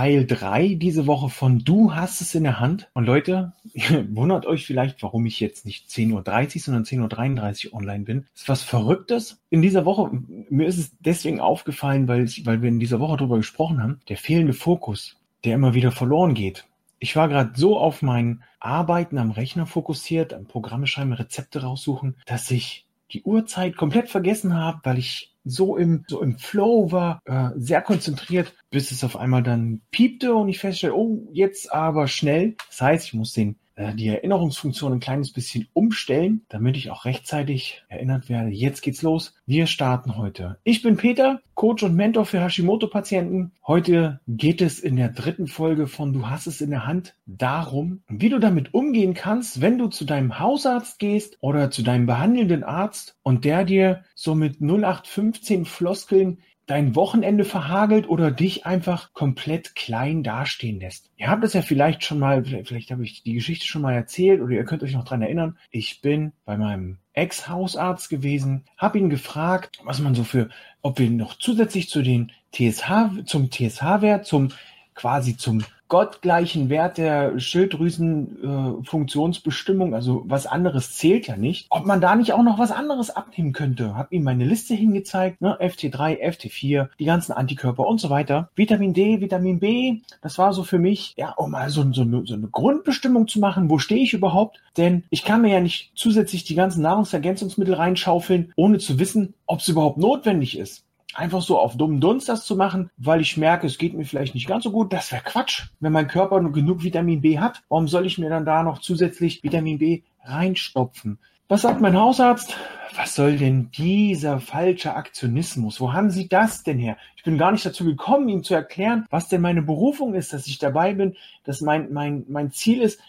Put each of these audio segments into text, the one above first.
Teil 3 diese Woche von Du hast es in der Hand. Und Leute, wundert euch vielleicht, warum ich jetzt nicht 10.30 Uhr, sondern 10.33 Uhr online bin. Das ist was Verrücktes. In dieser Woche, mir ist es deswegen aufgefallen, weil, weil wir in dieser Woche darüber gesprochen haben, der fehlende Fokus, der immer wieder verloren geht. Ich war gerade so auf mein Arbeiten am Rechner fokussiert, am Programme schreiben, Rezepte raussuchen, dass ich die Uhrzeit komplett vergessen habe, weil ich so im, so im Flow war, äh, sehr konzentriert, bis es auf einmal dann piepte und ich feststelle, oh, jetzt aber schnell. Das heißt, ich muss den die Erinnerungsfunktion ein kleines bisschen umstellen, damit ich auch rechtzeitig erinnert werde. Jetzt geht's los. Wir starten heute. Ich bin Peter, Coach und Mentor für Hashimoto-Patienten. Heute geht es in der dritten Folge von Du hast es in der Hand darum, wie du damit umgehen kannst, wenn du zu deinem Hausarzt gehst oder zu deinem behandelnden Arzt und der dir so mit 0815 Floskeln dein Wochenende verhagelt oder dich einfach komplett klein dastehen lässt. Ihr habt es ja vielleicht schon mal, vielleicht, habe ich die Geschichte schon mal erzählt oder ihr könnt euch noch dran erinnern. Ich bin bei meinem Ex-Hausarzt gewesen, habe ihn gefragt, was man so für, ob wir noch zusätzlich zu den TSH, zum TSH-Wert, zum quasi zum gottgleichen Wert der Schilddrüsenfunktionsbestimmung, äh, also was anderes zählt ja nicht, ob man da nicht auch noch was anderes abnehmen könnte. Hab ihm meine Liste hingezeigt, ne? FT3, FT4, die ganzen Antikörper und so weiter. Vitamin D, Vitamin B, das war so für mich, ja, um mal so, so, so eine Grundbestimmung zu machen, wo stehe ich überhaupt? Denn ich kann mir ja nicht zusätzlich die ganzen Nahrungsergänzungsmittel reinschaufeln, ohne zu wissen, ob es überhaupt notwendig ist einfach so auf dummen Dunst das zu machen, weil ich merke, es geht mir vielleicht nicht ganz so gut, das wäre Quatsch. Wenn mein Körper nur genug Vitamin B hat, warum soll ich mir dann da noch zusätzlich Vitamin B reinstopfen? Was sagt mein Hausarzt? Was soll denn dieser falsche Aktionismus? Wo haben Sie das denn her? Ich bin gar nicht dazu gekommen, Ihnen zu erklären, was denn meine Berufung ist, dass ich dabei bin, dass mein, mein, mein Ziel ist,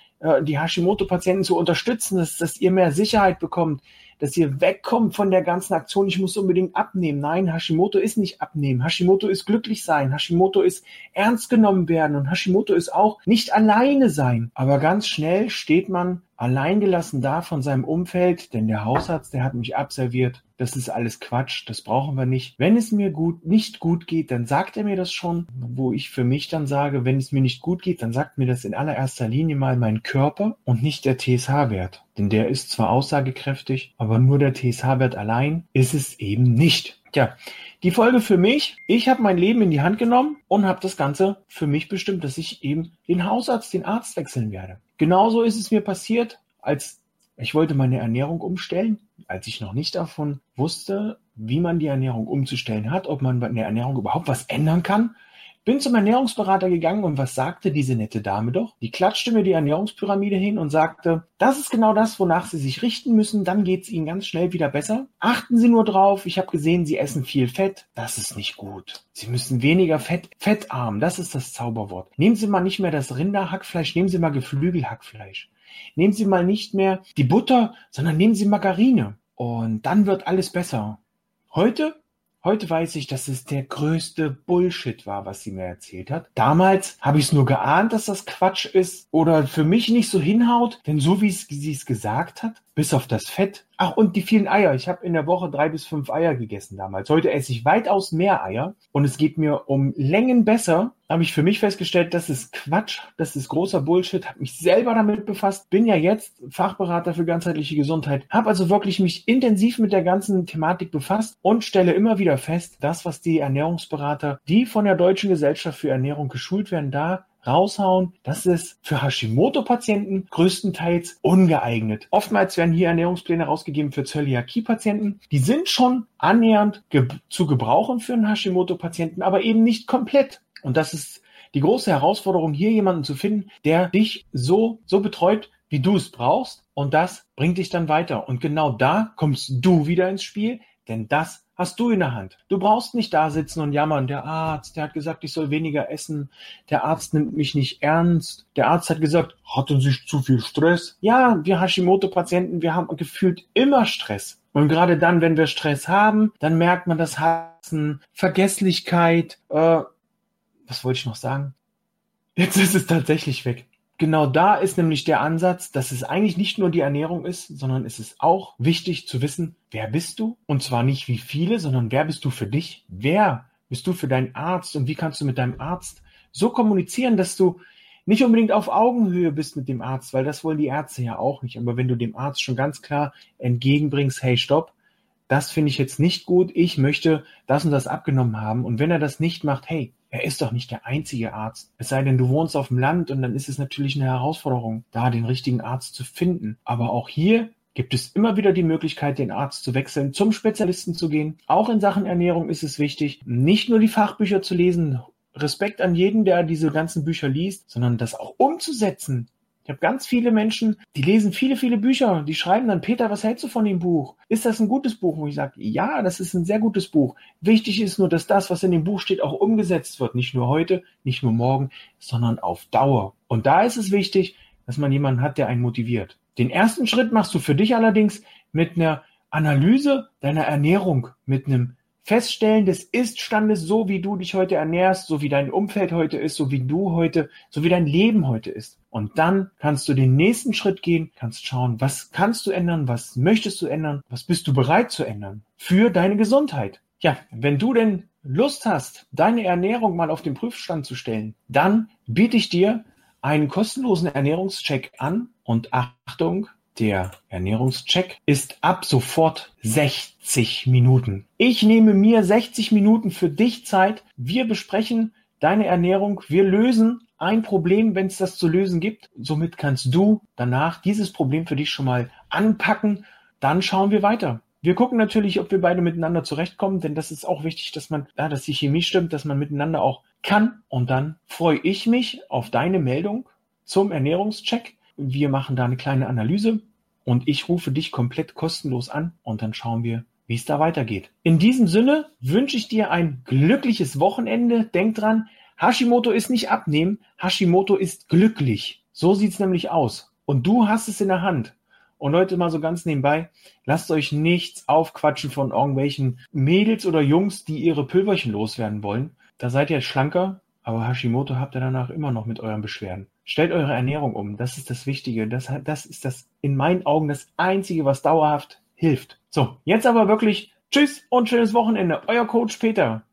die Hashimoto-Patienten zu unterstützen, dass, dass ihr mehr Sicherheit bekommt, dass ihr wegkommt von der ganzen Aktion, ich muss unbedingt abnehmen. Nein, Hashimoto ist nicht abnehmen. Hashimoto ist glücklich sein. Hashimoto ist ernst genommen werden. Und Hashimoto ist auch nicht alleine sein. Aber ganz schnell steht man alleingelassen da von seinem Umfeld, denn der Hausarzt, der hat mich abserviert. Das ist alles Quatsch, das brauchen wir nicht. Wenn es mir gut, nicht gut geht, dann sagt er mir das schon, wo ich für mich dann sage, wenn es mir nicht gut geht, dann sagt mir das in allererster Linie mal mein Körper und nicht der TSH-Wert. Denn der ist zwar aussagekräftig, aber nur der TSH-Wert allein ist es eben nicht. Tja, die Folge für mich, ich habe mein Leben in die Hand genommen und habe das Ganze für mich bestimmt, dass ich eben den Hausarzt, den Arzt wechseln werde. Genauso ist es mir passiert, als ich wollte meine Ernährung umstellen, als ich noch nicht davon wusste, wie man die Ernährung umzustellen hat, ob man in der Ernährung überhaupt was ändern kann. Bin zum Ernährungsberater gegangen und was sagte diese nette Dame doch? Die klatschte mir die Ernährungspyramide hin und sagte, das ist genau das, wonach Sie sich richten müssen, dann geht es Ihnen ganz schnell wieder besser. Achten Sie nur drauf, ich habe gesehen, Sie essen viel Fett, das ist nicht gut. Sie müssen weniger Fett, fettarm, das ist das Zauberwort. Nehmen Sie mal nicht mehr das Rinderhackfleisch, nehmen Sie mal Geflügelhackfleisch. Nehmen Sie mal nicht mehr die Butter, sondern nehmen Sie Margarine. Und dann wird alles besser. Heute Heute weiß ich, dass es der größte Bullshit war, was sie mir erzählt hat. Damals habe ich es nur geahnt, dass das Quatsch ist oder für mich nicht so hinhaut, denn so wie sie es gesagt hat, bis auf das Fett. Ach, und die vielen Eier. Ich habe in der Woche drei bis fünf Eier gegessen damals. Heute esse ich weitaus mehr Eier und es geht mir um Längen besser. Habe ich für mich festgestellt, das ist Quatsch, das ist großer Bullshit. Habe mich selber damit befasst. Bin ja jetzt Fachberater für ganzheitliche Gesundheit. Habe also wirklich mich intensiv mit der ganzen Thematik befasst und stelle immer wieder fest, das, was die Ernährungsberater, die von der Deutschen Gesellschaft für Ernährung geschult werden, da raushauen, das ist für Hashimoto-Patienten größtenteils ungeeignet. Oftmals werden hier Ernährungspläne rausgegeben für Zöliakie-Patienten. Die sind schon annähernd ge zu gebrauchen für einen Hashimoto-Patienten, aber eben nicht komplett. Und das ist die große Herausforderung, hier jemanden zu finden, der dich so, so betreut, wie du es brauchst. Und das bringt dich dann weiter. Und genau da kommst du wieder ins Spiel, denn das hast du in der Hand. Du brauchst nicht da sitzen und jammern. Der Arzt, der hat gesagt, ich soll weniger essen. Der Arzt nimmt mich nicht ernst. Der Arzt hat gesagt, hatten Sie zu viel Stress? Ja, wir Hashimoto-Patienten, wir haben gefühlt immer Stress. Und gerade dann, wenn wir Stress haben, dann merkt man das Hassen, Vergesslichkeit, äh, was wollte ich noch sagen? Jetzt ist es tatsächlich weg. Genau da ist nämlich der Ansatz, dass es eigentlich nicht nur die Ernährung ist, sondern es ist auch wichtig zu wissen, wer bist du? Und zwar nicht wie viele, sondern wer bist du für dich? Wer bist du für deinen Arzt? Und wie kannst du mit deinem Arzt so kommunizieren, dass du nicht unbedingt auf Augenhöhe bist mit dem Arzt, weil das wollen die Ärzte ja auch nicht. Aber wenn du dem Arzt schon ganz klar entgegenbringst, hey, stopp, das finde ich jetzt nicht gut, ich möchte das und das abgenommen haben. Und wenn er das nicht macht, hey, er ist doch nicht der einzige Arzt. Es sei denn, du wohnst auf dem Land und dann ist es natürlich eine Herausforderung, da den richtigen Arzt zu finden. Aber auch hier gibt es immer wieder die Möglichkeit, den Arzt zu wechseln, zum Spezialisten zu gehen. Auch in Sachen Ernährung ist es wichtig, nicht nur die Fachbücher zu lesen. Respekt an jeden, der diese ganzen Bücher liest, sondern das auch umzusetzen ich habe ganz viele Menschen, die lesen viele, viele Bücher, die schreiben dann, Peter, was hältst du von dem Buch? Ist das ein gutes Buch? Wo ich sage, ja, das ist ein sehr gutes Buch. Wichtig ist nur, dass das, was in dem Buch steht, auch umgesetzt wird. Nicht nur heute, nicht nur morgen, sondern auf Dauer. Und da ist es wichtig, dass man jemanden hat, der einen motiviert. Den ersten Schritt machst du für dich allerdings mit einer Analyse deiner Ernährung, mit einem Feststellen des Iststandes, so wie du dich heute ernährst, so wie dein Umfeld heute ist, so wie du heute, so wie dein Leben heute ist. Und dann kannst du den nächsten Schritt gehen, kannst schauen, was kannst du ändern, was möchtest du ändern, was bist du bereit zu ändern für deine Gesundheit. Ja, wenn du denn Lust hast, deine Ernährung mal auf den Prüfstand zu stellen, dann biete ich dir einen kostenlosen Ernährungscheck an und Achtung, der Ernährungscheck ist ab sofort 60 Minuten. Ich nehme mir 60 Minuten für dich Zeit. Wir besprechen deine Ernährung. Wir lösen ein Problem, wenn es das zu lösen gibt. Somit kannst du danach dieses Problem für dich schon mal anpacken. Dann schauen wir weiter. Wir gucken natürlich, ob wir beide miteinander zurechtkommen, denn das ist auch wichtig, dass man, ja, dass die Chemie stimmt, dass man miteinander auch kann. Und dann freue ich mich auf deine Meldung zum Ernährungscheck. Wir machen da eine kleine Analyse und ich rufe dich komplett kostenlos an und dann schauen wir, wie es da weitergeht. In diesem Sinne wünsche ich dir ein glückliches Wochenende. Denk dran, Hashimoto ist nicht abnehmen, Hashimoto ist glücklich. So sieht's nämlich aus. Und du hast es in der Hand. Und Leute, mal so ganz nebenbei, lasst euch nichts aufquatschen von irgendwelchen Mädels oder Jungs, die ihre Pülverchen loswerden wollen. Da seid ihr schlanker, aber Hashimoto habt ihr danach immer noch mit euren Beschwerden. Stellt eure Ernährung um. Das ist das Wichtige. Das, das ist das in meinen Augen das Einzige, was dauerhaft hilft. So, jetzt aber wirklich Tschüss und schönes Wochenende. Euer Coach Peter.